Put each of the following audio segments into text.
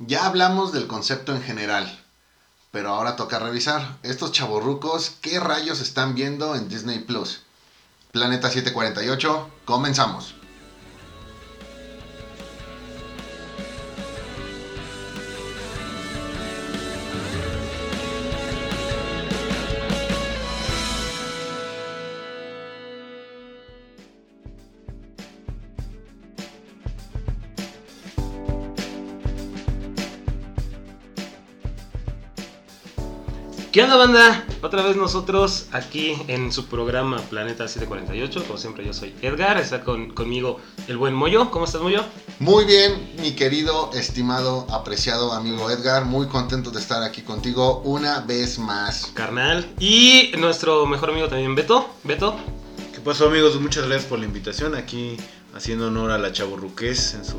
Ya hablamos del concepto en general, pero ahora toca revisar. Estos chavorrucos, ¿qué rayos están viendo en Disney Plus? Planeta 748, comenzamos. ¿Qué onda, banda? Otra vez nosotros aquí en su programa Planeta 748. Como siempre, yo soy Edgar. Está con, conmigo el buen Moyo. ¿Cómo estás, Moyo? Muy bien, mi querido, estimado, apreciado amigo Edgar. Muy contento de estar aquí contigo una vez más. Carnal. Y nuestro mejor amigo también, Beto. Beto. ¿Qué pasó, amigos? Muchas gracias por la invitación. Aquí haciendo honor a la chaburruqués en su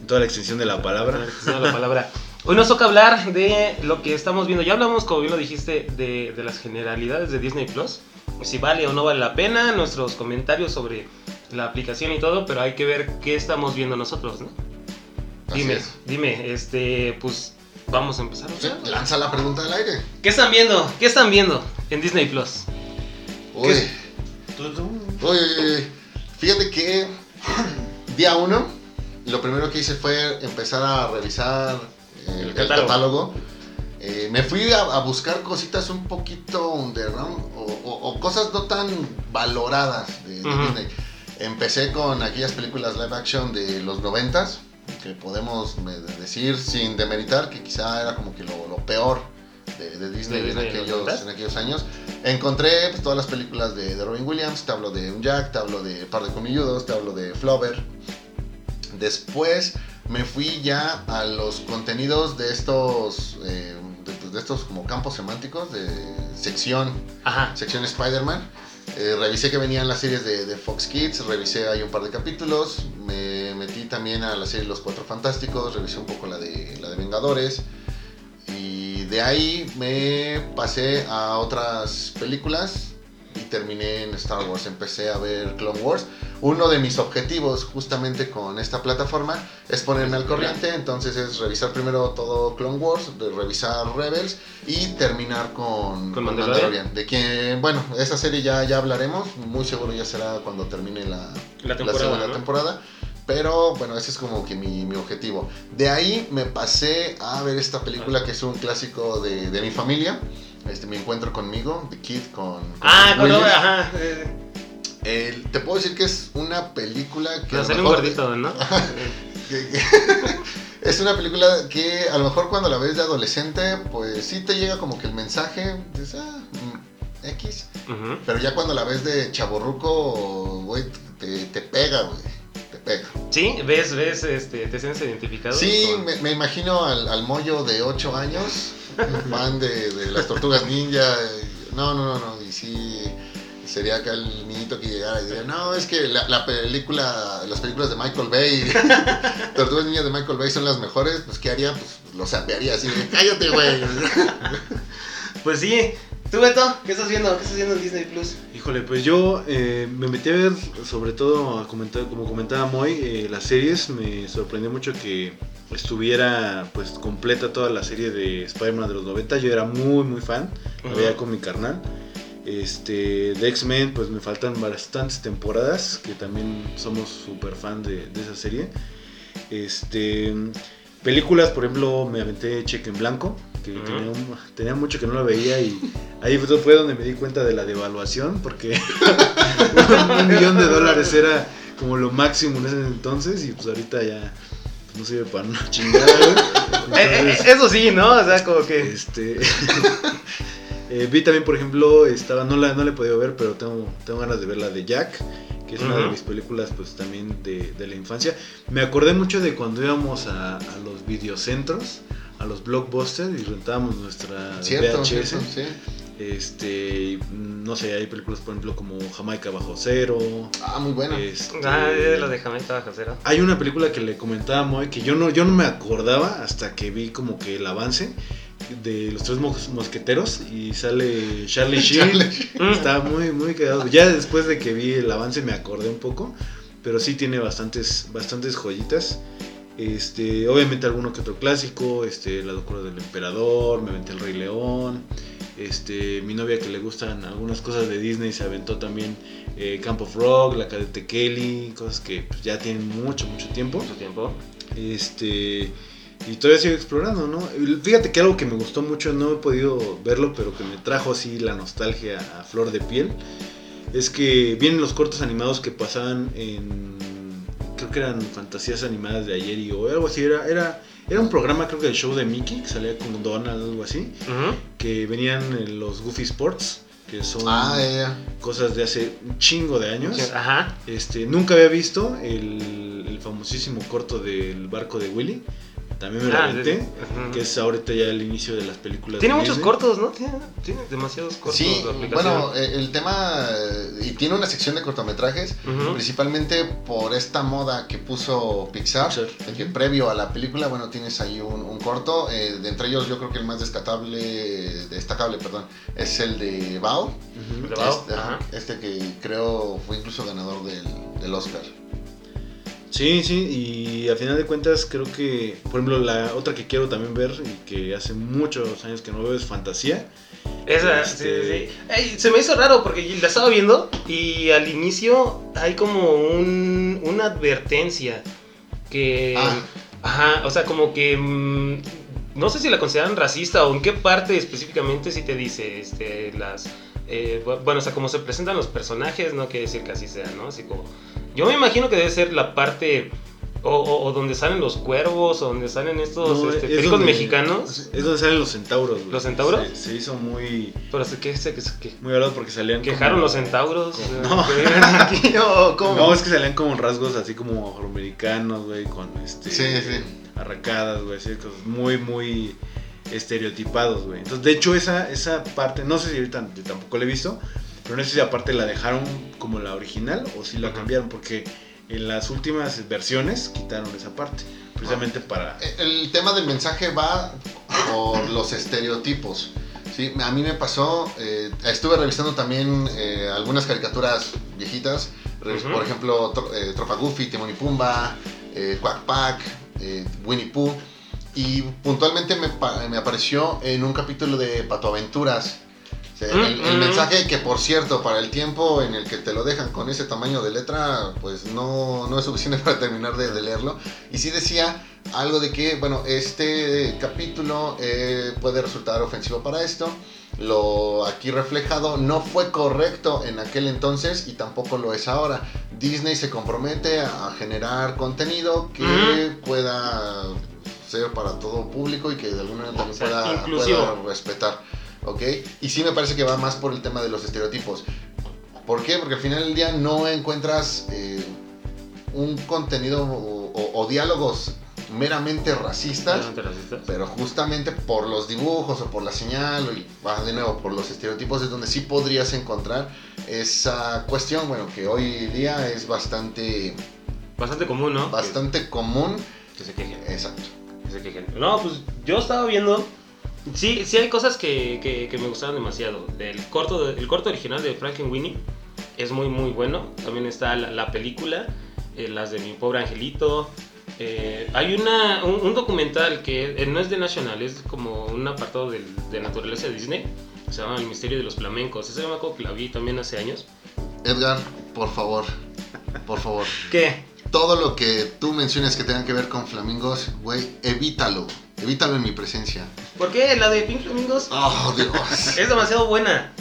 en toda la extensión de la palabra. la palabra. Hoy nos toca hablar de lo que estamos viendo. Ya hablamos, como bien lo dijiste, de, de las generalidades de Disney Plus. Si vale o no vale la pena, nuestros comentarios sobre la aplicación y todo, pero hay que ver qué estamos viendo nosotros, ¿no? Así dime, es. dime, este, pues vamos a empezar. Sí, lanza la pregunta del aire. ¿Qué están viendo? ¿Qué están viendo en Disney Plus? Uy, uy. Fíjate que día uno, lo primero que hice fue empezar a revisar el, El catálogo. catálogo. Eh, me fui a, a buscar cositas un poquito underground o, o- o cosas no tan valoradas de, de Ujú. Disney. Empecé con aquellas películas live action de los noventas, que podemos decir sin demeritar que quizá era como que lo, lo peor de, de Disney, De en, en los aquellos, en aquellos años. Encontré pues, todas las películas de, de Robin Williams, te hablo de Un Jack, te hablo de Par de Comilludos, te hablo de Flover. Después me fui ya a los contenidos de estos, eh, de, pues, de estos como campos semánticos de sección, Ajá. sección Spider-Man. Eh, revisé que venían las series de, de Fox Kids, revisé ahí un par de capítulos, me metí también a la serie Los Cuatro Fantásticos, revisé un poco la de, la de Vengadores y de ahí me pasé a otras películas y terminé en Star Wars, empecé a ver Clone Wars. Uno de mis objetivos justamente con esta plataforma es ponerme al corriente, entonces es revisar primero todo Clone Wars, revisar Rebels y terminar con, Con Mandalorian. De quien, bueno, esa serie ya, ya hablaremos, muy seguro ya será cuando termine la, La la temporada. segunda ¿no? temporada. Pero bueno, ese es como que mi, mi objetivo. De ahí me pasé a ver esta película que es un clásico de, de mi familia. Este, mi encuentro conmigo, The Kid con... con Ah, con ajá. eh, El- te puedo decir que es una película que... lo sale un gordito, ¿no? que- que- es una película que a lo mejor cuando la ves de adolescente, pues sí te llega como que el mensaje, dices, ah, mm, X. Pero ya cuando la ves de chaborruco, güey, te, te pega, güey. Te pega. Sí, ves, ves, este, te sientes identificado. Sí, con- me, me imagino al, al mollo de 8 años, fan de, de las tortugas ninja. No, no, no, no. Y sí, sería acá el niñito que llegara y diría, no, es que la, la película, las películas de Michael Bay, Tortugas Ninjas de Michael Bay son las mejores. Pues, ¿qué haría? Pues lo sapearía así de, cállate, güey. Pues sí. ¿Tú, Beto? ¿Qué estás viendo? ¿Qué estás viendo en Disney Plus? Híjole, pues yo eh, me metí a ver, sobre todo, a comentar, como comentaba Moy, eh, las series. Me sorprendió mucho que estuviera pues completa toda la serie de Spider-Man de los 90. Yo era muy, muy fan. La Ujú. veía con mi carnal. Este, de X-Men, pues me faltan bastantes temporadas, que también somos súper fan de, de esa serie. Este, películas, por ejemplo, me aventé Cheque en Blanco, que tenía, un- tenía mucho que no la veía y ahí fue donde me di cuenta de la devaluación, porque un millón de dólares era como lo máximo en ese entonces y pues ahorita ya pues, no sirve para una chingada. Eh, eh, eso sí, ¿no? O sea, como que. este. eh, vi también, por ejemplo, estaba, no la, no la he podido ver, pero tengo, tengo ganas de ver la de Jack, que es una de mis películas, pues también de, de la infancia. Me acordé mucho de cuando íbamos a, a los videocentros, a los blockbusters y rentábamos nuestra Cierto, VHS. cierto, sí. Este, no sé, hay películas, por ejemplo, como Jamaica bajo cero. Ah, muy buena. este, Ah, de lo de Jamaica bajo cero. hay una película que le comentaba a Moy que yo no, yo no me acordaba hasta que vi como que el avance de los tres mos- mosqueteros y sale Charlie Sheen. Charlie Mm. Está muy, muy quedado. Ya después de que vi el avance me acordé un poco, pero sí tiene bastantes, bastantes joyitas. Este, obviamente alguno que otro clásico, este, La locura del emperador, me aventé El Rey León. Este, mi novia que le gustan algunas cosas de Disney se aventó también eh, Camp of Rock, La Cadete Kelly, cosas que pues, ya tienen mucho, mucho tiempo. Mucho tiempo. Este, y todavía sigo explorando, ¿no? Fíjate que algo que me gustó mucho, no he podido verlo, pero que me trajo así la nostalgia a flor de piel, es que vienen los cortos animados que pasaban en, creo que eran fantasías animadas de ayer y hoy, algo así, era, era, era un programa creo que del show de Mickey, que salía con Donald, algo así, Ujú. que venían en los Goofy Sports, que son Ah, ya. cosas de hace un chingo de años. Ajá. Este, nunca había visto el, el famosísimo corto del barco de Willy. También me lo Ah, aventé. Que es ahorita ya el inicio de las películas. Tiene de muchos Disney. cortos, ¿no? Tiene, tiene demasiados cortos Sí, la bueno, eh, el tema, eh, y tiene una sección de cortometrajes, principalmente por esta moda que puso Pixar, Pixar. de que previo a la película, bueno, tienes ahí un, un corto, eh, de entre ellos yo creo que el más destacable, destacable, perdón, es el de Bao, Ujú. De Bao, este, este que creo fue incluso ganador del, del Oscar. Sí, sí, y a final de cuentas creo que, por ejemplo, la otra que quiero también ver y que hace muchos años que no veo es Fantasía. Esa, Este- sí, sí, sí. Ey, se me hizo raro porque la estaba viendo y al inicio hay como un, una advertencia que... Ah. Ajá, o sea, como que... mm, no sé si la consideran racista o en qué parte específicamente si te dice este, las... eh, bu- bueno, o sea, como se presentan los personajes, no quiere decir que así sea, ¿no? Así como... Yo me imagino que debe ser la parte... O, o- o donde salen los cuervos, o donde salen estos No, este, es pericos donde- mexicanos. Es donde salen los centauros. güey. ¿Los centauros? Se, se hizo muy, Pero sé que, sé que, muy hablado porque salían. quejaron como- los centauros. No. cómo? No, es que salían como rasgos así como afroamericanos, güey, con este. Sí, sí. Arracadas, güey, así, cosas muy, muy estereotipados, güey. Entonces, de hecho, esa, esa parte, no sé si ahorita yo tampoco la he visto, pero no sé si aparte la dejaron como la original o si la Ajá. cambiaron, porque en las últimas versiones quitaron esa parte, precisamente para. El tema del mensaje va por los estereotipos. Sí, a mí me pasó, eh, estuve revisando también eh, algunas caricaturas viejitas, por ejemplo, Tro- eh, Tropa Goofy, Timon y Pumba, eh, Quack Pack, eh, Winnie Pooh, y puntualmente me, me apareció en un capítulo de Pato Aventuras. O sea, el, el Mm, mm. mensaje que, por cierto, para el tiempo en el que te lo dejan con ese tamaño de letra, pues no, no es suficiente para terminar de, de leerlo. Y sí decía algo de que, bueno, este capítulo eh, puede resultar ofensivo para esto. Lo aquí reflejado no fue correcto en aquel entonces y tampoco lo es ahora. Disney se compromete a generar contenido que Ujú. pueda ser para todo público y que de alguna manera también pueda, pueda respetar. ¿Ok? Y sí me parece que va más por el tema de los estereotipos. ¿Por qué? Porque al final del día no encuentras eh, un contenido o, o- o diálogos meramente racistas, Realmente racistas. pero justamente por los dibujos o por la señal, y va de nuevo por los estereotipos, es donde sí podrías encontrar esa cuestión, bueno, que hoy día es bastante, Bastante común, ¿no? bastante común. Que, que se quejen. Exacto. que se quejen. No, pues yo estaba viendo. Sí, sí hay cosas que, que, que me gustaron demasiado. El corto, de- el corto original de Frankenweenie es muy, muy bueno. También está la, la película, eh, las de Mi Pobre Angelito. Eh, hay una, un, un documental que eh, no es de National, es como un apartado del- de naturaleza de Disney. Se llama El misterio de los flamencos. Ese me acuerdo que la vi también hace años. Edgar, por favor, por favor. ¿Qué? Todo lo que tú menciones que tenga que ver con flamingos, güey, evítalo. Evítalo en mi presencia. ¿Por qué? La de Pink Flamingos Oh, Dios. es demasiado buena.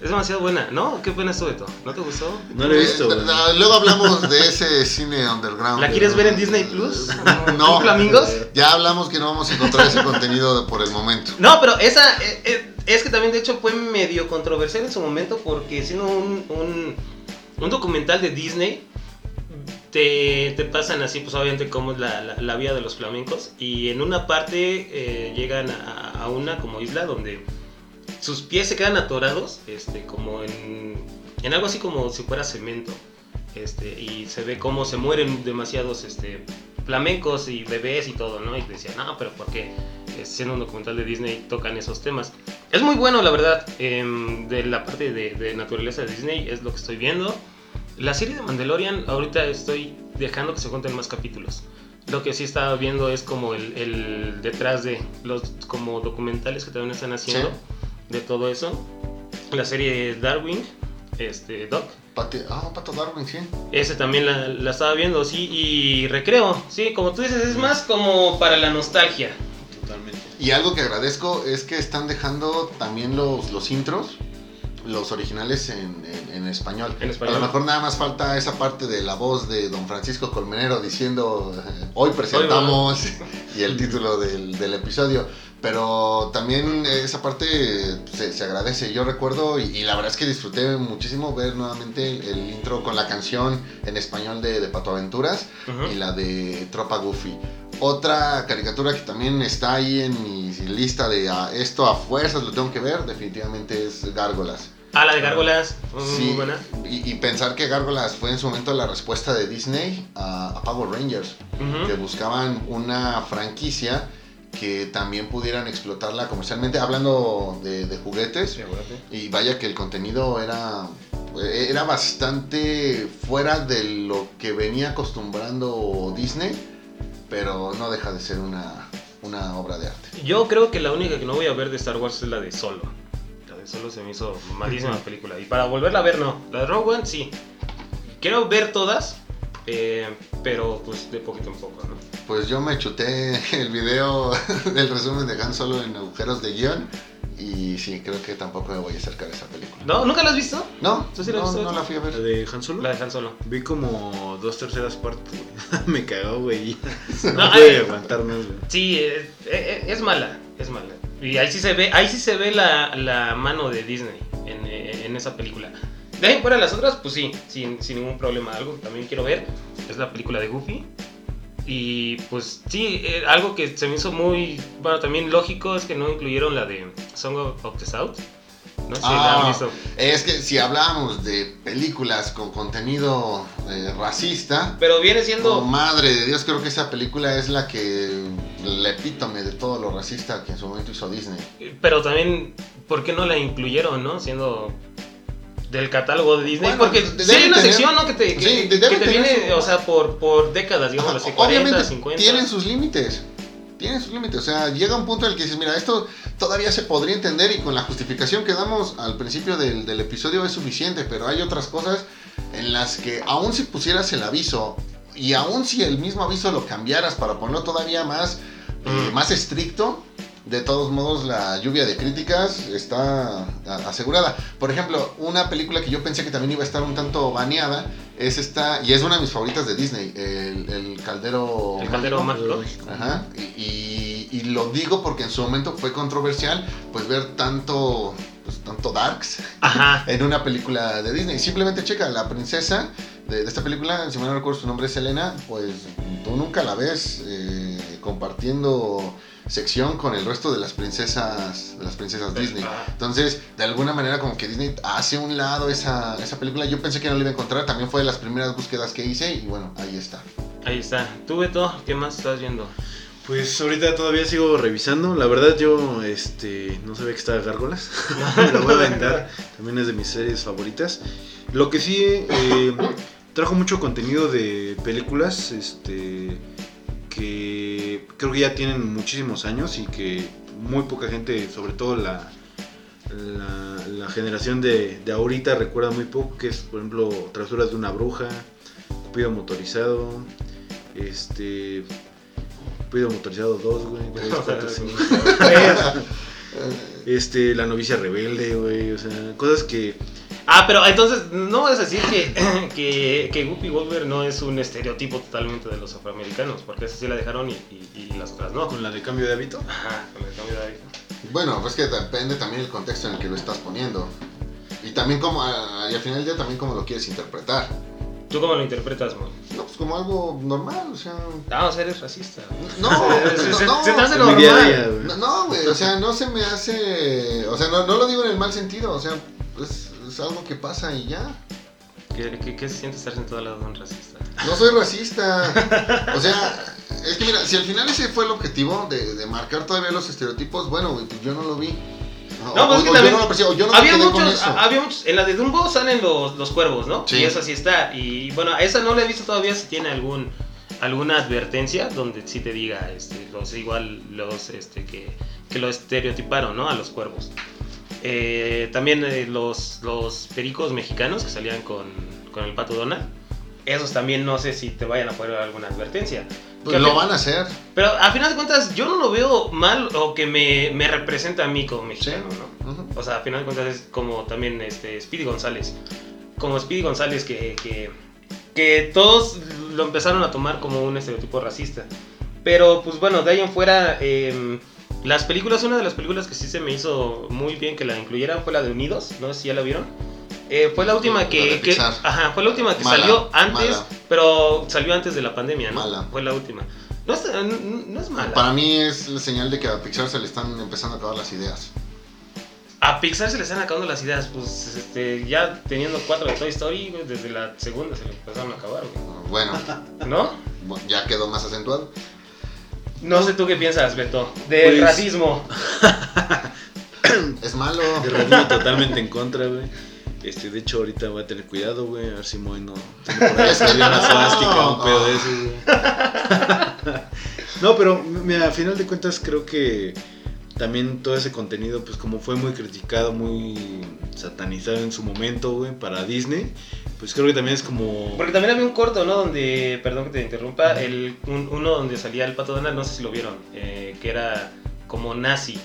Es demasiado buena. ¿No? ¿Qué pena estuvo esto? ¿No te gustó? No lo he visto, Eh, Luego hablamos de ese cine underground. ¿La quieres ver en Disney Plus? No. ¿Pink Flamingos? Ya hablamos que no vamos a encontrar ese contenido por el momento. No, pero esa eh, eh, es que también de hecho fue medio controversial en su momento porque siendo un, un, un documental de Disney te, te pasan así pues obviamente cómo es la, la, la vida de los flamencos y en una parte eh, llegan a, a una como isla donde sus pies se quedan atorados este, como en, en algo así como si fuera cemento este, y se ve cómo se mueren demasiados este, flamencos y bebés y todo, ¿no? Y decía, no, pero ¿por qué? Eh, siendo un documental de Disney tocan esos temas. Es muy bueno, la verdad, em, de la parte de, de naturaleza de Disney, es lo que estoy viendo. La serie de Mandalorian, ahorita estoy dejando que se cuenten más capítulos. Lo que sí estaba viendo es como el, el detrás de los como documentales que también están haciendo Sí. de todo eso. La serie Darwin, este Doc, Pati- ah, Pato Darwin, sí. ese también la, la estaba viendo, sí, y recreo, sí, como tú dices, es más como para la nostalgia. Totalmente. Y algo que agradezco es que están dejando también los, los intros, los originales en, en- en español. En español. A lo mejor nada más falta esa parte de la voz de don Francisco Colmenero diciendo eh, hoy presentamos y el título del, del episodio. Pero también esa parte se, se agradece. Yo recuerdo y, y la verdad es que disfruté muchísimo ver nuevamente el, el intro con la canción en español de, de Pato Aventuras Ujú. y la de Tropa Goofy. Otra caricatura que también está ahí en mi lista de ah, esto a fuerzas lo tengo que ver, definitivamente es Gárgolas. Ah, la de Gárgolas, muy Sí, buena. y, y pensar que Gárgolas fue en su momento la respuesta de Disney a, a Power Rangers, que buscaban una franquicia que también pudieran explotarla comercialmente, hablando de, de juguetes. Y vaya que el contenido era, era bastante fuera de lo que venía acostumbrando Disney, pero no deja de ser una, una obra de arte. Yo creo que la única que no voy a ver de Star Wars es la de Solo. La Solo se me hizo malísima película. Y para volverla a ver, no. La de Rogue One, sí. Quiero ver todas, eh, pero pues de poquito en poco, ¿no? Pues yo me chuté el video del resumen de Han Solo en agujeros de guion y sí, creo que tampoco me voy a acercar a esa película. ¿No? ¿Nunca la has visto? No, ¿Tú sí la no, no la fui a ¿La ver. de Han Solo? La de Han Solo. Vi como dos terceras partes. Me cagó, güey. No, No, pude aguantar más, güey. Sí, eh, eh, es mala, es mala. Y ahí sí se ve, ahí sí se ve la, la mano de Disney en, eh, en esa película. De ahí fuera las otras, pues sí, sin, sin ningún problema. Algo que también quiero ver es la película de Goofy. Y pues sí, eh, algo que se me hizo muy, bueno, también lógico es que no incluyeron la de Song of the South. No sé Ah. Es que si hablábamos de películas con contenido eh, racista, Pero viene siendo... Oh, madre de Dios, creo que esa película es la que el epítome de todo lo racista que en su momento hizo Disney. Pero también, ¿por qué no la incluyeron, no? Siendo del catálogo de Disney. Bueno, Porque sí hay una tener- sección, ¿no? Que te, que, sí, que te viene, su- o sea, por, por décadas, digamos, Ajá, así, 40, Obviamente 50. tienen sus límites. Tienen sus límites. O sea, llega un punto en el que dices, mira, esto todavía se podría entender y con la justificación que damos al principio del, del episodio es suficiente, pero hay otras cosas en las que aún si pusieras el aviso y aún si el mismo aviso lo cambiaras para ponerlo todavía más, eh, Mm. más estricto, de todos modos la lluvia de críticas está asegurada. Por ejemplo, una película que yo pensé que también iba a estar un tanto baneada es esta, y es una de mis favoritas de Disney, el, el Caldero El caldero mágico. Ajá, y, y- lo digo porque en su momento fue controversial, pues ver tanto, pues, tanto darks Ajá. en una película de Disney. Simplemente checa, la princesa de, de esta película, si mal no recuerdo su nombre es Selena, pues tú nunca la ves eh, compartiendo sección con el resto de las princesas de las princesas Disney. Entonces, de alguna manera como que Disney hace un lado esa, esa película. Yo pensé que no la iba a encontrar, también fue de las primeras búsquedas que hice y bueno, ahí está. Ahí está. Tú, Beto, ¿qué más estás viendo? Pues ahorita todavía sigo revisando. La verdad yo este no sabía que estaba Gárgolas. Me lo voy a aventar. También es de mis series favoritas. Lo que sí eh, trajo mucho contenido de películas este que creo que ya tienen muchísimos años y que muy poca gente, sobre todo la la, la generación de, de ahorita recuerda muy poco, que es por ejemplo Travesuras de una bruja, Cupido motorizado, este Cupido motorizado 2, güey, este La novicia rebelde, güey, o sea, cosas que Ah, pero entonces, no vas a decir que, que, que Guppy Wolver no es un estereotipo totalmente de los afroamericanos, porque esa sí la dejaron y, y- y las otras no. con la de cambio de hábito. Ajá, con el cambio de hábito. Bueno, pues que depende también el contexto en el que lo estás poniendo. Y también como, y al final del día también como lo quieres interpretar. ¿Tú cómo lo interpretas, Mon? No, pues como algo normal, o sea... Ah, o sea, eres racista. No, Se- no, se- no, se te hace normal. día, güey. No, güey, o sea, no se me hace... O sea, no, no lo digo en el mal sentido, o sea, es, es algo que pasa y ya. ¿Qué, qué, qué se siente estar sentado al lado de un racista? No soy racista. O sea, es que mira, si al final ese fue el objetivo de, de marcar todavía los estereotipos, bueno, pues yo no lo vi. No, pues es que también- yo no yo no había muchos, había muchos, en la de Dumbo salen los, los cuervos, ¿no? Sí. Y esa sí está. Y bueno, a esa no la he visto todavía si tiene algún alguna advertencia donde sí te diga, este, los, igual los este, que, que lo estereotiparon, ¿no? A los cuervos. Eh, también eh, los, los pericos mexicanos que salían con, con el pato Donald. Esos también no sé si te vayan a poner alguna advertencia. Pues lo al- van a hacer. Pero a final de cuentas yo no lo veo mal o que me, me representa a mí como Sí. mexicano, ¿no? Ujú. O sea, a final de cuentas es como también este Speedy González. Como Speedy González que, que, que todos lo empezaron a tomar como un estereotipo racista. Pero pues bueno, de ahí en fuera, em, las películas, una de las películas que sí se me hizo muy bien que la incluyeran fue la de Unidos, no sé si ya la vieron. Eh, fue la última que, que- ajá, fue la última que Mala, salió antes, mala. pero salió antes de la pandemia, ¿no? Mala. Fue la última. No es, no, no es mala. Para mí es la señal de que a Pixar se le están empezando a acabar las ideas. A Pixar se le están acabando las ideas, pues este, ya teniendo cuatro de Toy Story, desde la segunda se le empezaron a acabar, güey. Bueno, ¿No? ya quedó más acentuado. No sé tú qué piensas, Beto, del Pues- racismo. Es malo. De Radimi totalmente en contra, güey. Este, de hecho, ahorita voy a tener cuidado, güey. A ver si Moy no. tiene por ahí escribir una suástica, un pedo de esos, güey. No, pero mira, a final de cuentas creo que también todo ese contenido, pues como fue muy criticado, muy satanizado en su momento, güey, para Disney, pues creo que también es como... Porque también había un corto, ¿no? Donde, perdón que te interrumpa, el, un- uno donde salía el pato Donald, no sé si lo vieron, eh, que era como nazi.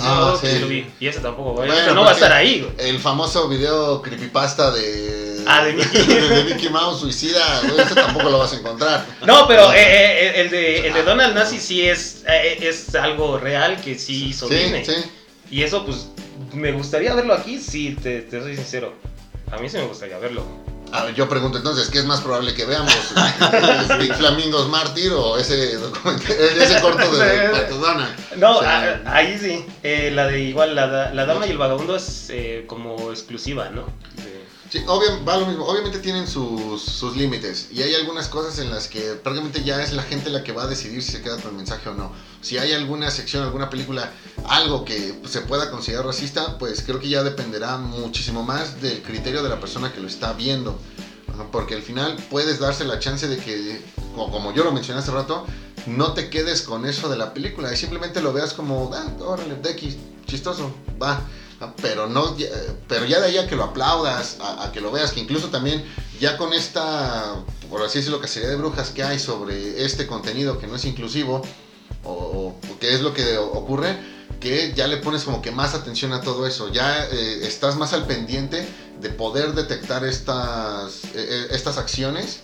Ah, no, sí. sí lo vi. Y ese tampoco, güey. Bueno, no va a estar ahí, güey. El famoso video creepypasta de. Ah, de Mickey. de Mickey Mouse suicida, ese tampoco lo vas a encontrar. No, pero eh, eh, el, de, el de Donald Nazi sí es, eh, es algo real que sí hizo Sí, Disney. sí. Y eso, pues, me gustaría verlo aquí, sí, te, te soy sincero. A mí sí me gustaría verlo. A ver, yo pregunto entonces, ¿qué es más probable que veamos? ¿Big Flamingos Mártir o ese, ese corto de Pato Donald? No, O sea, a- ahí sí. Eh, la de igual, la, la dama y el vagabundo es eh, como exclusiva, ¿no? De- Sí, va lo mismo. Obviamente tienen sus, sus límites. Y hay algunas cosas en las que prácticamente ya es la gente la que va a decidir si se queda con el mensaje o no. Si hay alguna sección, alguna película, algo que se pueda considerar racista, pues creo que ya dependerá muchísimo más del criterio de la persona que lo está viendo. Porque al final puedes darse la chance de que, co- como yo lo mencioné hace rato, no te quedes con eso de la película y simplemente lo veas como, ah, órale, de X, chistoso, va. Pero no, pero ya de ahí a que lo aplaudas, a, a que lo veas, que incluso también ya con esta, por así decirlo, cacería de brujas que hay sobre este contenido que no es inclusivo, o, o que es lo que ocurre, que ya le pones como que más atención a todo eso, ya eh, estás más al pendiente de poder detectar estas, eh, eh, estas acciones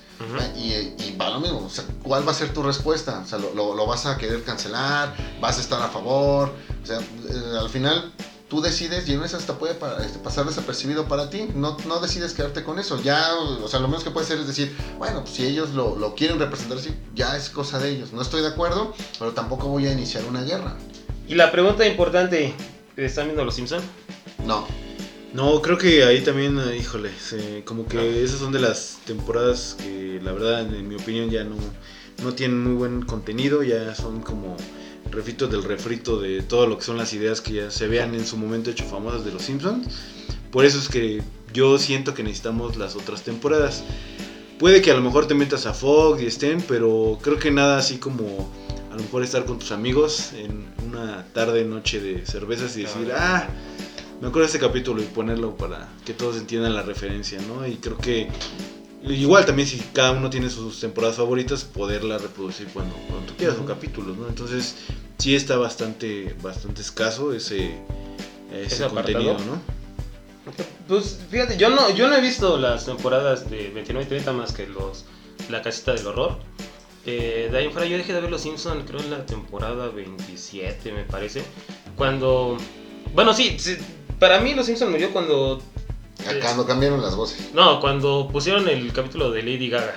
y, y va lo mismo, o sea, ¿cuál va a ser tu respuesta? O sea, ¿lo, lo- lo vas a querer cancelar? ¿Vas a estar a favor? O sea, eh, al final tú decides y en eso hasta puede este, pasar desapercibido para ti. No, no decides quedarte con eso. Ya, o sea, lo menos que puedes hacer es decir, bueno, pues si ellos lo, lo quieren representar así, ya es cosa de ellos. No estoy de acuerdo, pero tampoco voy a iniciar una guerra. Y la pregunta importante, ¿están viendo Los Simpson? No. No, creo que ahí también, eh, híjole, se- como que esas son de las temporadas que la verdad, en mi opinión, ya no, no tienen muy buen contenido, ya son como refritos del refrito de todo lo que son las ideas que ya se vean en su momento hecho famosas de los Simpsons. Por eso es que yo siento que necesitamos las otras temporadas. Puede que a lo mejor te metas a Fox y estén, pero creo que nada así como a lo mejor estar con tus amigos en una tarde, noche de cervezas y decir, ah, me acuerdo de este capítulo y ponerlo para que todos entiendan la referencia, ¿no? Y creo que igual también si cada uno tiene sus temporadas favoritas, poderla reproducir cuando, cuando tú quieras o capítulos, ¿no? Entonces sí está bastante, bastante escaso ese, ese, Ese apartado. contenido, ¿no? Pues fíjate, yo no, yo no he visto las temporadas de 29 y 30 más que los La Casita del Horror. Eh, de ahí en fuera yo dejé de ver Los Simpsons, creo en la temporada 27 me parece. Cuando... Bueno, sí, sí, para mí Los Simpsons murió cuando... Acá no cambiaron las voces. No, cuando pusieron el capítulo de Lady Gaga.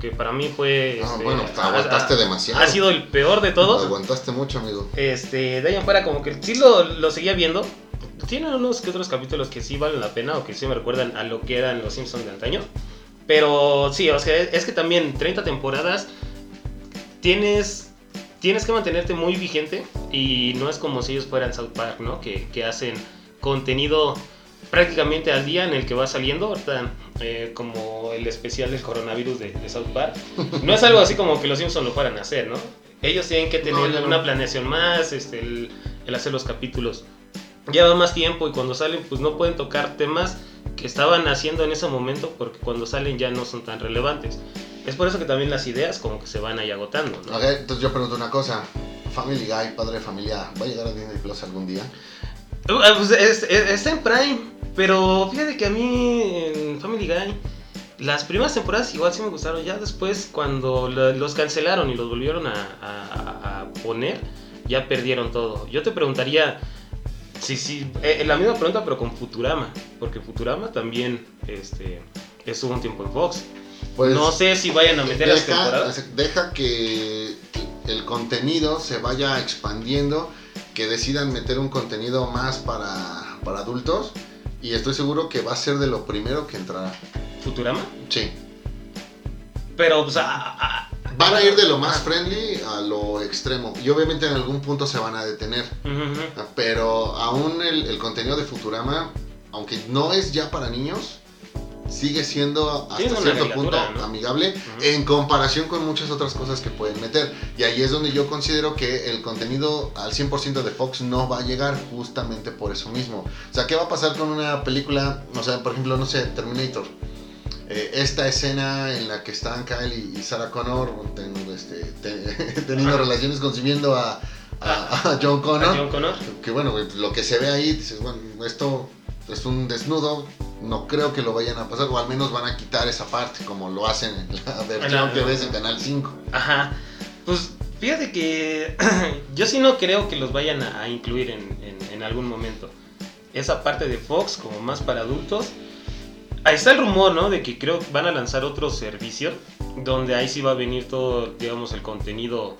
Que para mí fue... No, este, bueno, te aguantaste ha- demasiado. Ha sido el peor de todos. Aguantaste mucho, amigo. Este, de ahí en fuera como que sí lo, lo seguía viendo. Tiene unos que otros capítulos que sí valen la pena o que sí me recuerdan a lo que eran los Simpsons de antaño. Pero sí, o sea, es que también 30 temporadas tienes, tienes que mantenerte muy vigente y no es como si ellos fueran South Park, ¿no? Que, que hacen contenido prácticamente al día en el que va saliendo, ahorita, eh, como el especial del coronavirus de, de South Park. No es algo así como que los Simpsons lo fueran a hacer, ¿no? Ellos tienen que tener No, una planeación más, este, el, el hacer los capítulos lleva más tiempo y cuando salen pues no pueden tocar temas que estaban haciendo en ese momento porque cuando salen ya no son tan relevantes. Es por eso que también las ideas como que se van ahí agotando, ¿no? Ok, entonces yo pregunto una cosa. Family Guy, padre de familia, ¿va a llegar a Disney Plus algún día? Pues, es- es- está en Prime, pero fíjate que a mí en Family Guy las primeras temporadas igual sí me gustaron. Ya después cuando lo- los cancelaron y los volvieron a, a- a poner, ya perdieron todo. Yo te preguntaría, si sí, eh, la misma pregunta pero con Futurama, porque Futurama también este, estuvo un tiempo en Fox. Pues no sé si vayan a meter las temporadas. deja que el contenido se vaya expandiendo, que decidan meter un contenido más para, para adultos y estoy seguro que va a ser de lo primero que entrará. Futurama, Sí. pero pues, a- a- Van a ir de lo más friendly a lo extremo y obviamente en algún punto se van a detener. Pero aún el, el contenido de Futurama, aunque no es ya para niños, sigue siendo Sí, hasta una cierto punto ¿no? amigable Ujú. en comparación con muchas otras cosas que pueden meter. Y ahí es donde yo considero que el contenido al 100% de Fox no va a llegar justamente por eso mismo. O sea, ¿qué va a pasar con una película? O sea, por ejemplo, no sé, Terminator. Eh, esta escena en la que están Kyle y, y Sarah Connor ten- este, te- teniendo Ajá. relaciones, concibiendo a, a- a John Connor a John Connor. que bueno, lo que se ve ahí, dices, bueno, esto es un desnudo, no creo que lo vayan a pasar, o al menos van a quitar esa parte, como lo hacen en la versión que ves en Canal 5. Ajá. Pues fíjate que yo sí no creo que los vayan a, a incluir en, en- en algún momento. Esa parte de Fox como más para adultos. Ahí está el rumor, ¿no? De que creo que van a lanzar otro servicio donde ahí sí va a venir todo, digamos, el contenido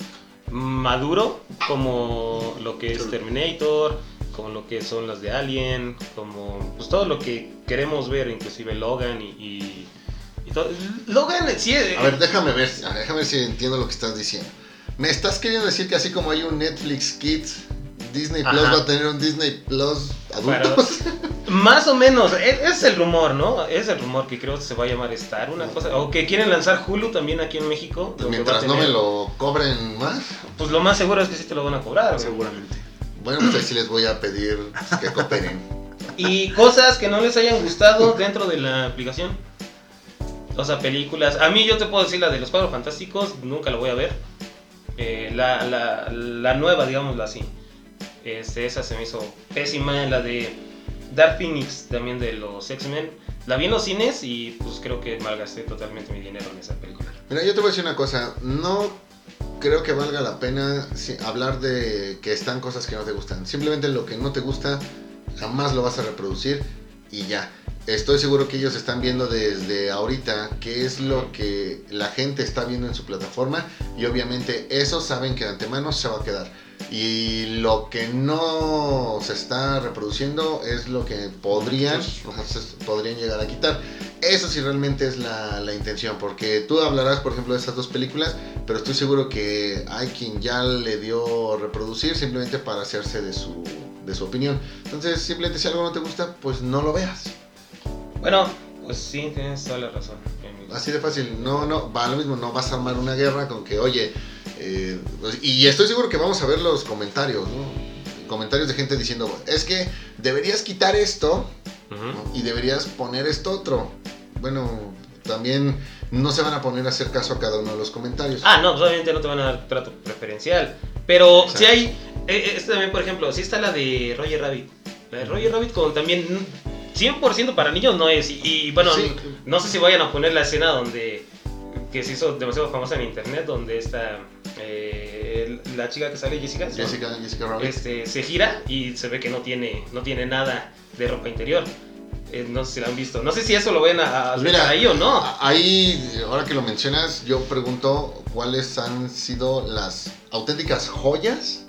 maduro, como lo que es Terminator, como lo que son las de Alien, como pues todo lo que queremos ver, inclusive Logan y... y- y todo. Logan, sí, A ver, déjame ver, déjame ver si entiendo lo que estás diciendo. ¿Me estás queriendo decir que así como hay un Netflix Kids, Disney Plus Ajá. va a tener un Disney Plus adultos? Más o menos, e- es, el rumor, ¿no? Es el rumor que creo que se va a llamar Star, una cosa. O que quieren lanzar Hulu también aquí en México. donde va a Mientras no me lo cobren más, Pues lo más seguro es que sí te lo van a cobrar. güey. Seguramente. bueno, pues ahí sí les voy a pedir pues, que cooperen. Y cosas que no les hayan gustado dentro de la aplicación. O sea, películas. A mí yo te puedo decir la de los Cuadros Fantásticos, nunca la voy a ver. Eh, la, la, la nueva, digámoslo así. Este, esa se me hizo pésima. La de Dark Phoenix, también de los X-Men. La vi en los cines y pues creo que malgasté totalmente mi dinero en esa película. Mira, yo te voy a decir una cosa, no creo que valga la pena hablar de que están cosas que no te gustan. Simplemente lo que no te gusta jamás lo vas a reproducir y ya. Estoy seguro que ellos están viendo desde ahorita qué es lo que la gente está viendo en su plataforma y obviamente eso saben que de antemano se va a quedar. Y lo que no se está reproduciendo es lo que podrían, podrían llegar a quitar. Eso sí realmente es la, la intención, porque tú hablarás, por ejemplo, de esas dos películas, pero estoy seguro que hay quien ya le dio reproducir simplemente para hacerse de su, de su opinión. Entonces, simplemente si algo no te gusta, pues no lo veas. Bueno, pues sí, tienes toda la razón. Así de fácil. No, no, va lo mismo, no vas a armar una guerra con que, oye, eh, y estoy seguro que vamos a ver los comentarios, ¿no? Comentarios de gente diciendo, es que deberías quitar esto. ¿no? y deberías poner esto otro. Bueno, también no se van a poner a hacer caso a cada uno de los comentarios. Ah, no, pues obviamente no te van a dar trato preferencial. Pero Exacto. si hay. eh, Este también, por ejemplo, si está la de Roger Rabbit. La de Roger Rabbit con también. mm, 100% para niños no es. Y, y, bueno, Sí. no sé si vayan a poner la escena donde. que se hizo demasiado famosa en internet. Donde está. Eh, la chica que sale, Jessica. ¿no? Jessica, Jessica Rabbit. Este, se gira y se ve que no tiene, no tiene nada de ropa interior. Eh, no sé si la han visto. No sé si eso lo ven a, a Pues mira, ahí o no. Ahí, ahora que lo mencionas, yo pregunto cuáles han sido las auténticas joyas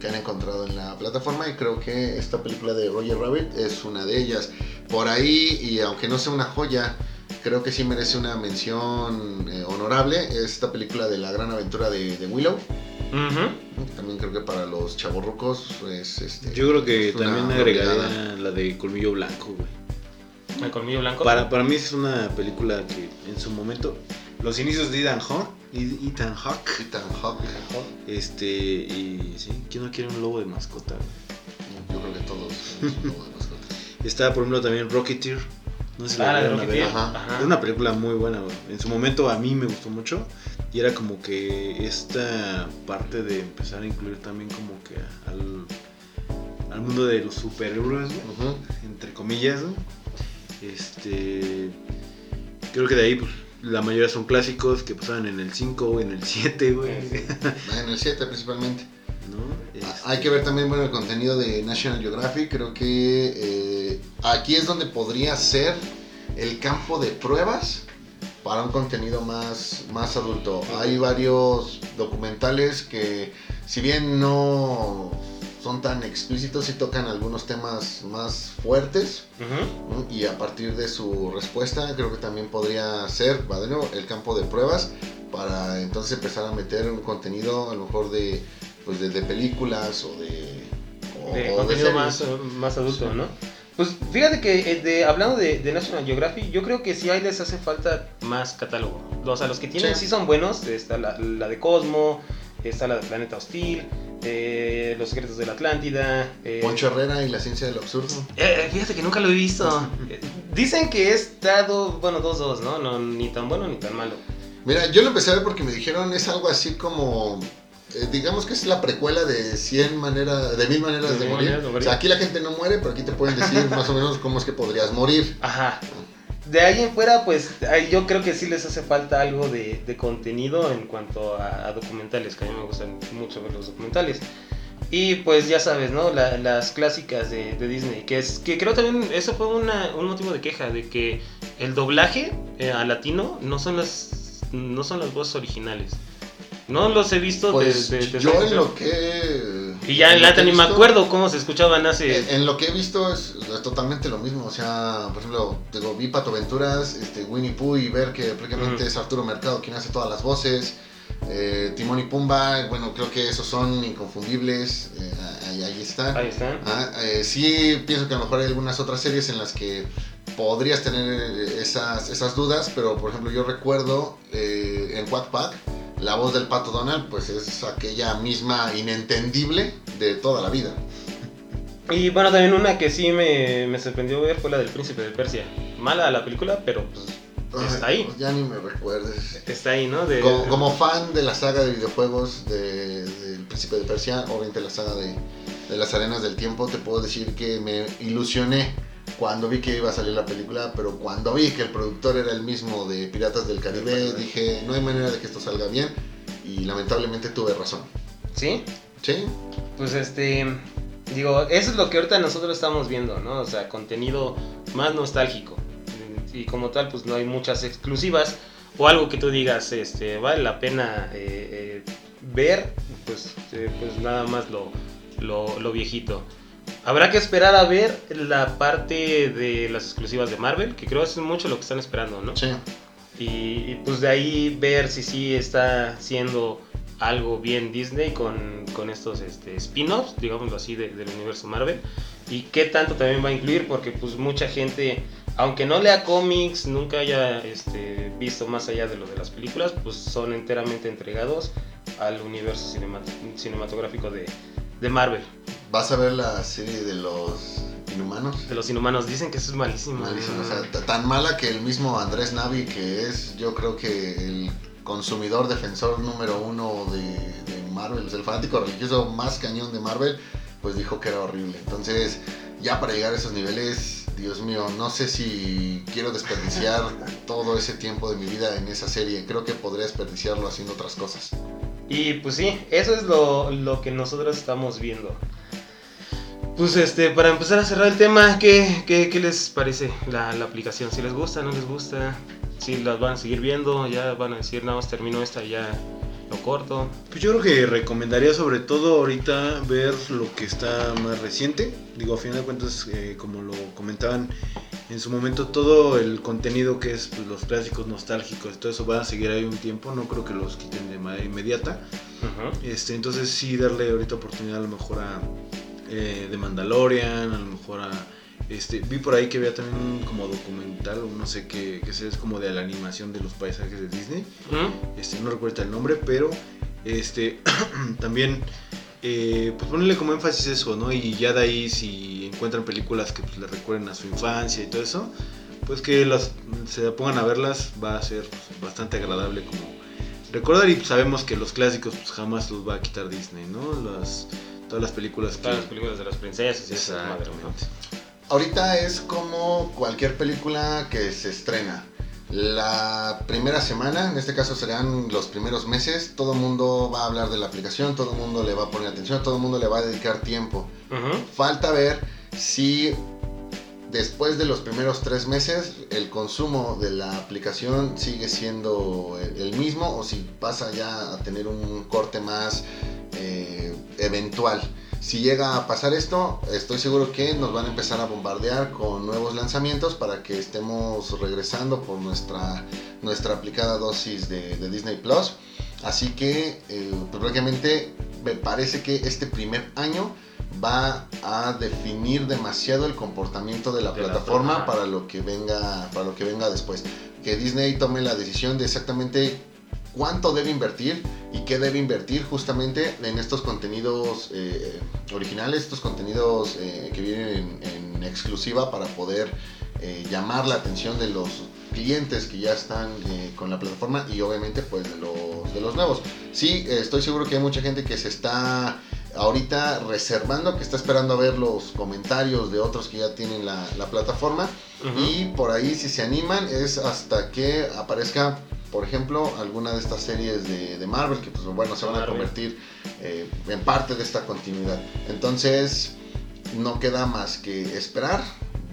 que han encontrado en la plataforma y creo que esta película de Roger Rabbit es una de ellas. Por ahí, y aunque no sea una joya, creo que sí merece una mención eh, honorable, es esta película de la gran aventura de, de Willow. También creo que para los chavorrucos es este. Yo creo que también obligada. agregaría la de Colmillo Blanco, güey. El colmillo blanco. Para, para mí es una película que en su momento, los inicios de Ethan Hawke, Ethan Hawke, Ethan Hawke. este, y sí, ¿quién no quiere un lobo de mascota? Yo creo que todos. lobo de mascota. Está, por ejemplo, también Rocketeer. No sé si Ah, la de llegaron a ver. Rocketeer. Ajá. Ajá. Es una película muy buena, güey. En su momento a mí me gustó mucho. Y era como que esta parte de empezar a incluir también como que al, al mundo de los superhéroes, entre comillas, ¿no? Este. Creo que de ahí, pues, la mayoría son clásicos que pasaban en el 5 o en el 7, güey. Sí. En el 7 principalmente. ¿No? Este, Hay que ver también bueno, el contenido de National Geographic. Creo que eh, aquí es donde podría ser el campo de pruebas para un contenido más, más adulto. Hay varios documentales que, si bien no son tan explícitos y tocan algunos temas más fuertes, y a partir de su respuesta creo que también podría ser, va de nuevo, el campo de pruebas para entonces empezar a meter un contenido a lo mejor de, pues de, de películas o de... o- de o contenido series. más, más adulto, Sí. ¿no? Pues fíjate que eh, de, hablando de, de National Geographic, yo creo que sí ahí les hace falta más catálogo. O sea, los que tienen sí, Sí. son buenos. Está la, la de Cosmo, está la de Planeta Hostil, eh, Los Secretos de la Atlántida. eh, Poncho Herrera y la ciencia del absurdo. eh, fíjate que nunca lo he visto. Eh, Dicen que es dado, bueno, 2-2, ¿no? ¿no? Ni tan bueno ni tan malo. Mira, yo lo empecé a ver porque me dijeron es algo así como... eh, digamos que es la precuela de 100 maneras, de mil maneras De de morir. maneras de morir. O sea, aquí la gente no muere, pero aquí te pueden decir más o menos cómo es que podrías morir. Ajá. De ahí en fuera, pues yo creo que sí les hace falta algo de, de contenido en cuanto a, a documentales, que a mí me gustan mucho ver los documentales. Y pues ya sabes, ¿no? La- las clásicas de, de Disney, que es que creo también eso fue una- un motivo de queja, de que el doblaje eh, a latino no son las no son las voces originales. No los he visto Pues desde... yo en lo que... Y ya en lata ni me acuerdo cómo se escuchaban hace... En, en lo que he visto es, es totalmente lo mismo. O sea, por ejemplo, digo, vi Pato Venturas, este, Winnie Pooh y ver que prácticamente Ujú. es Arturo Mercado quien hace todas las voces. Eh, Timón y Pumba, bueno, creo que esos son inconfundibles. eh, ahí, ahí están. Ahí están. Ah, eh, sí, pienso que a lo mejor hay algunas otras series en las que podrías tener eh, esas, esas dudas, pero por ejemplo yo recuerdo eh, en Quack Pack, la voz del Pato Donald pues es aquella misma inentendible de toda la vida. Y bueno, también una que sí me, me sorprendió ver fue la del Príncipe de Persia. Mala la película, pero pues está ahí. pues ya ni me recuerdes. Está ahí, ¿no? De, Como, como fan de la saga de videojuegos de- del Príncipe de Persia, obviamente la saga de, de las arenas del tiempo, te puedo decir que me ilusioné cuando vi que iba a salir la película, pero cuando vi que el productor era el mismo de Piratas del Caribe, dije, no hay manera de que esto salga bien, y lamentablemente tuve razón. ¿Sí? ¿Sí? Pues este. Digo, eso es lo que ahorita nosotros estamos viendo, ¿no? O sea, contenido más nostálgico. Y como tal, pues no hay muchas exclusivas. O algo que tú digas, este, vale la pena eh, eh, ver, pues, eh, pues nada más lo, lo, lo viejito. Habrá que esperar a ver la parte de las exclusivas de Marvel, que creo es mucho lo que están esperando, ¿no? Sí. Y, y, pues de ahí ver si sí está siendo algo bien Disney con, con estos este, spin-offs, digámoslo así, de- del universo Marvel. Y qué tanto también va a incluir, porque pues mucha gente, aunque no lea cómics, nunca haya este, visto más allá de lo de las películas, pues son enteramente entregados al universo cinemat- cinematográfico de, de Marvel. ¿Vas a ver la serie de los inhumanos? De los inhumanos, dicen que eso es malísimo. Malísimo, o sea, tan mala que el mismo Andrés Navi, que es yo creo que el consumidor defensor número uno de, de Marvel, es el fanático religioso más cañón de Marvel, pues dijo que era horrible. Entonces, ya para llegar a esos niveles, Dios mío, no sé si quiero desperdiciar todo ese tiempo de mi vida en esa serie. Creo que podría desperdiciarlo haciendo otras cosas. Y pues sí, eso es lo, lo que nosotros estamos viendo. Pues este, para empezar a cerrar el tema, ¿qué, qué, qué les parece la, la aplicación? Si les gusta, no les gusta, si las van a seguir viendo, ya van a decir, nada más termino esta y ya lo corto. Pues yo creo que recomendaría sobre todo ahorita ver lo que está más reciente. Digo, a final de cuentas, eh, como lo comentaban, en su momento todo el contenido que es pues, los clásicos nostálgicos, todo eso va a seguir ahí un tiempo, no creo que los quiten de manera inmediata. Ujú. Este, entonces sí darle ahorita oportunidad a lo mejor a eh, de Mandalorian, a lo mejor a este, vi por ahí que había también como documental o no sé qué, que sea, es como de la animación de los paisajes de Disney. Este, no recuerdo el nombre, pero este también eh, pues ponerle como énfasis eso, ¿no? Y ya de ahí si encuentran películas que pues, le recuerden a su infancia y todo eso, pues que las se pongan a verlas va a ser pues, bastante agradable como recordar y pues, sabemos que los clásicos pues jamás los va a quitar Disney, ¿no? Las todas las películas que Todas las películas de las princesas. Exactamente. Ahorita es como cualquier película que se estrena. La primera semana, en este caso serán los primeros meses, todo el mundo va a hablar de la aplicación, todo el mundo le va a poner atención, todo el mundo le va a dedicar tiempo. Ujú. Falta ver si después de los primeros tres meses el consumo de la aplicación sigue siendo el mismo o si pasa ya a tener un corte más eh, eventual. Si llega a pasar esto, estoy seguro que nos van a empezar a bombardear con nuevos lanzamientos para que estemos regresando por nuestra, nuestra aplicada dosis de, de Disney Plus. Así que, eh, pues, prácticamente me parece que este primer año va a definir demasiado el comportamiento de la De la plataforma plataforma. para lo que venga para lo que venga después que Disney tome la decisión de exactamente cuánto debe invertir y qué debe invertir justamente en estos contenidos eh, originales, estos contenidos eh, que vienen en, en exclusiva para poder eh, llamar la atención de los clientes que ya están con la plataforma y obviamente pues de los, de los nuevos. Sí, estoy seguro que hay mucha gente que se está ahorita reservando, que está esperando a ver los comentarios de otros que ya tienen la, la plataforma y por ahí si se animan es hasta que aparezca, por ejemplo, alguna de estas series de, de Marvel que pues bueno se van a convertir eh, en parte de esta continuidad. Entonces no queda más que esperar,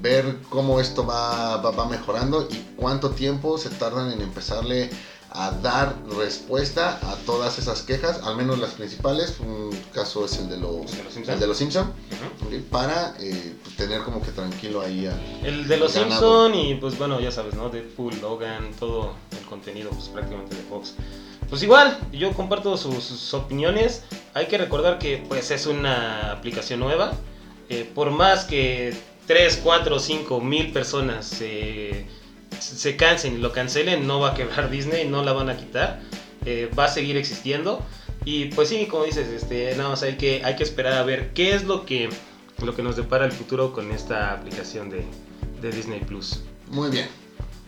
ver cómo esto va, va, va mejorando y cuánto tiempo se tardan en empezarle a dar respuesta a todas esas quejas, al menos las principales. Un caso es el de los, ¿El de los Simpson? el de los Simpson, Ujú. ¿ok? para eh, pues, tener como que tranquilo ahí a, El de los Ganado. Simpson y pues bueno, ya sabes, ¿no? Deadpool, Logan, todo el contenido pues prácticamente de Fox. Pues igual, yo comparto sus, sus opiniones. Hay que recordar que pues es una aplicación nueva. Eh, por más que 3, 4, 5 mil personas se, se cansen y lo cancelen, no va a quebrar Disney, no la van a quitar. Eh, va a seguir existiendo. Y pues sí, como dices, este, nada más hay que, hay que esperar a ver qué es lo que, lo que nos depara el futuro con esta aplicación de, de Disney Plus. Muy bien.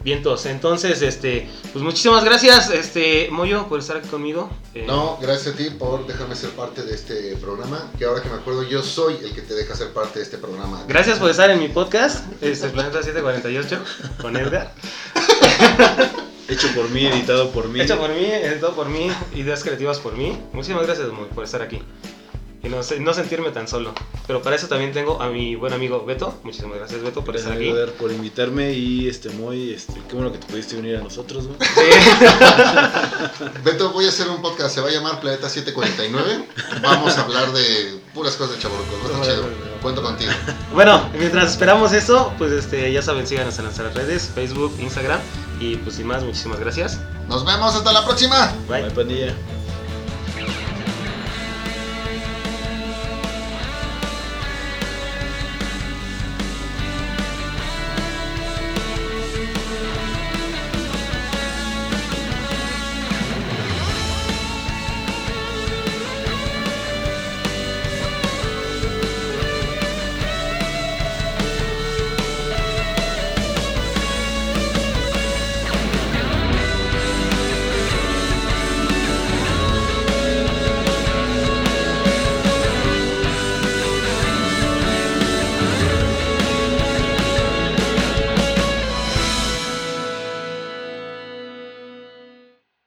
Vientos, entonces, este, pues muchísimas gracias, este, Moyo, por estar aquí conmigo. Eh, No, gracias a ti por dejarme ser parte de este programa. Que ahora que me acuerdo, yo soy el que te deja ser parte de este programa. Gracias por estar en mi podcast, este, Planeta 748, con Edgar. Hecho por mí, editado por mí. Hecho por mí, editado por mí, ideas creativas por mí. Muchísimas gracias, Moy, por estar aquí. Y no, no sentirme tan solo. Pero para eso también tengo a mi buen amigo Beto. Muchísimas gracias, Beto, por Gracias, estar aquí. Por invitarme y este muy este qué bueno que te pudiste unir a nosotros, ¿no? Sí. Beto, voy a hacer un podcast, se va a llamar Planeta 749. Vamos a hablar de puras cosas de a estar chido. Cuento contigo. Bueno, mientras esperamos eso, pues este, ya saben, síganos en nuestras redes, Facebook, Instagram. Y pues sin más, muchísimas gracias. Nos vemos, hasta la próxima. Bye. Bye, pandilla.